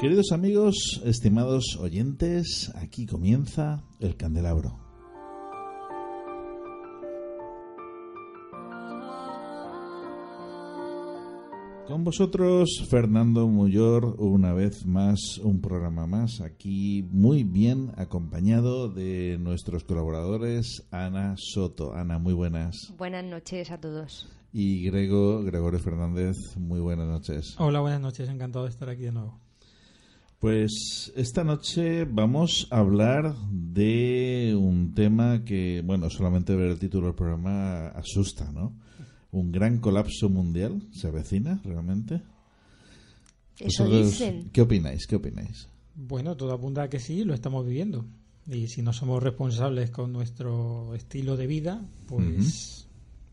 Queridos amigos, estimados oyentes, aquí comienza el candelabro. Con vosotros, Fernando Muyor, una vez más, un programa más, aquí muy bien acompañado de nuestros colaboradores, Ana Soto. Ana, muy buenas. Buenas noches a todos. Y Grego, Gregorio Fernández, muy buenas noches. Hola, buenas noches, encantado de estar aquí de nuevo. Pues esta noche vamos a hablar de un tema que, bueno, solamente ver el título del programa asusta, ¿no? Un gran colapso mundial se avecina realmente. Eso dicen. ¿Qué opináis? ¿Qué opináis? Bueno, todo apunta a que sí, lo estamos viviendo. Y si no somos responsables con nuestro estilo de vida, pues,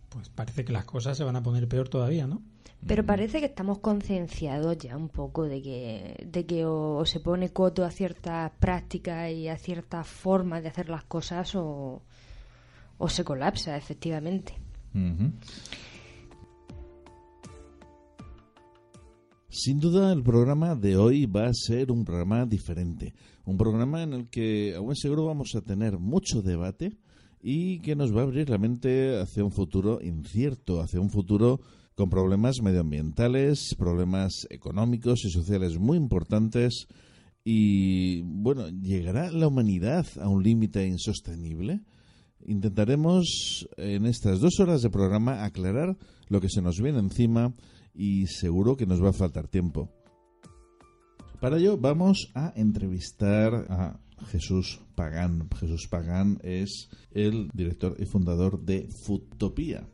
pues parece que las cosas se van a poner peor todavía, ¿no? Pero parece que estamos concienciados ya un poco de que, de que o, o se pone coto a ciertas prácticas y a ciertas formas de hacer las cosas o, o se colapsa, efectivamente. Sin duda el programa de hoy va a ser un programa diferente, un programa en el que a buen seguro vamos a tener mucho debate y que nos va a abrir la mente hacia un futuro incierto, hacia un futuro con problemas medioambientales, problemas económicos y sociales muy importantes y bueno, ¿llegará la humanidad a un límite insostenible? Intentaremos en estas dos horas de programa aclarar lo que se nos viene encima y seguro que nos va a faltar tiempo. Para ello vamos a entrevistar a Jesús Pagán. Jesús Pagán es el director y fundador de Foodtopia.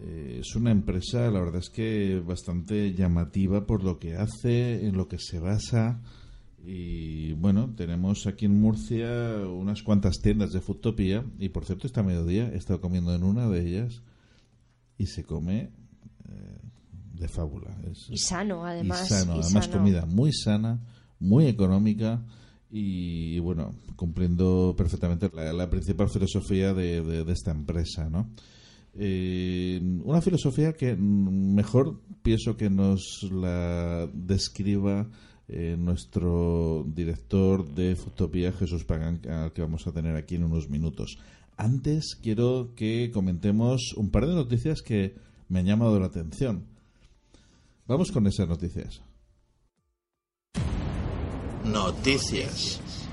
Eh, es una empresa, la verdad es que bastante llamativa por lo que hace, en lo que se basa. Y bueno, tenemos aquí en Murcia unas cuantas tiendas de Foodtopia. Y por cierto, esta mediodía he estado comiendo en una de ellas y se come eh, de fábula. Es- Y sano, además. y sano, y además sano. comida muy sana, muy económica y bueno, cumpliendo perfectamente la, la principal filosofía de, de- de esta empresa, ¿no? Eh, una filosofía que mejor pienso que nos la describa eh, nuestro director de Futopía, Jesús Pagán, al que vamos a tener aquí en unos minutos. Antes quiero que comentemos un par de noticias que me han llamado la atención. Vamos con esas noticias. Noticias.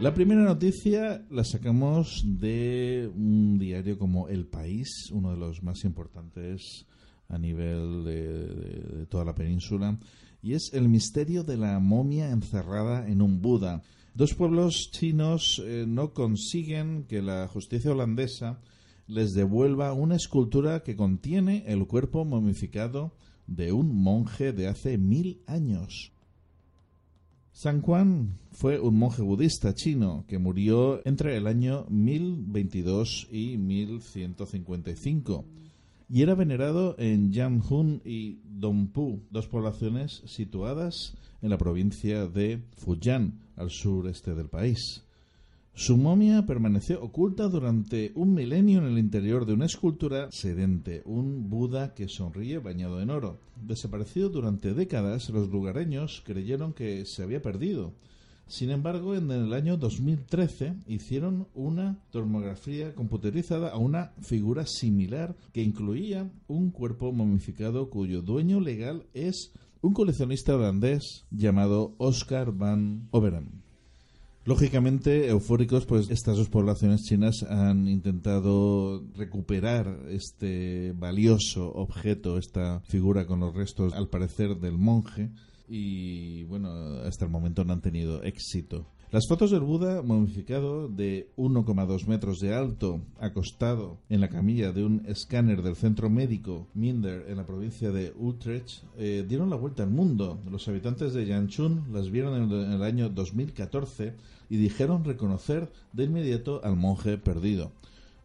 La primera noticia la sacamos de un diario como El País, uno de los más importantes a nivel de, toda la península, y es el misterio de la momia encerrada en un Buda. Dos pueblos chinos eh, no consiguen que la justicia holandesa les devuelva una escultura que contiene el cuerpo momificado de un monje de hace mil años. San Juan fue un monje budista chino que murió entre el año 1022 y 1155 y era venerado en Yanhun y Dongpu, dos poblaciones situadas en la provincia de Fujian, al sureste del país. Su momia permaneció oculta durante un milenio en el interior de una escultura sedente, un Buda que sonríe bañado en oro. Desaparecido durante décadas, los lugareños creyeron que se había perdido. Sin embargo, en el año 2013 hicieron una tomografía computerizada a una figura similar que incluía un cuerpo momificado cuyo dueño legal es un coleccionista holandés llamado Oscar van Overen. Lógicamente, eufóricos, pues estas dos poblaciones chinas han intentado recuperar este valioso objeto, esta figura con los restos, al parecer, del monje, y bueno, hasta el momento no han tenido éxito. Las fotos del Buda momificado de 1,2 metros de alto, acostado en la camilla de un escáner del centro médico Minder en la provincia de Utrecht, eh, dieron la vuelta al mundo. Los habitantes de Yanchun las vieron en el año 2014 y dijeron reconocer de inmediato al monje perdido.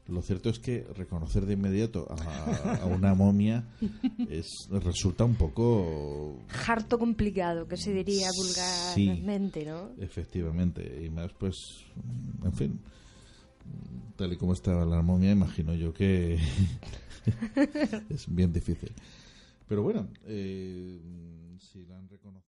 Lo cierto es que reconocer de inmediato a, una momia es, resulta un poco... Harto complicado, que se diría vulgarmente, ¿no? Efectivamente, y más pues, en fin, tal y como estaba la momia, imagino yo que es bien difícil. Pero bueno, eh, si la han reconocido...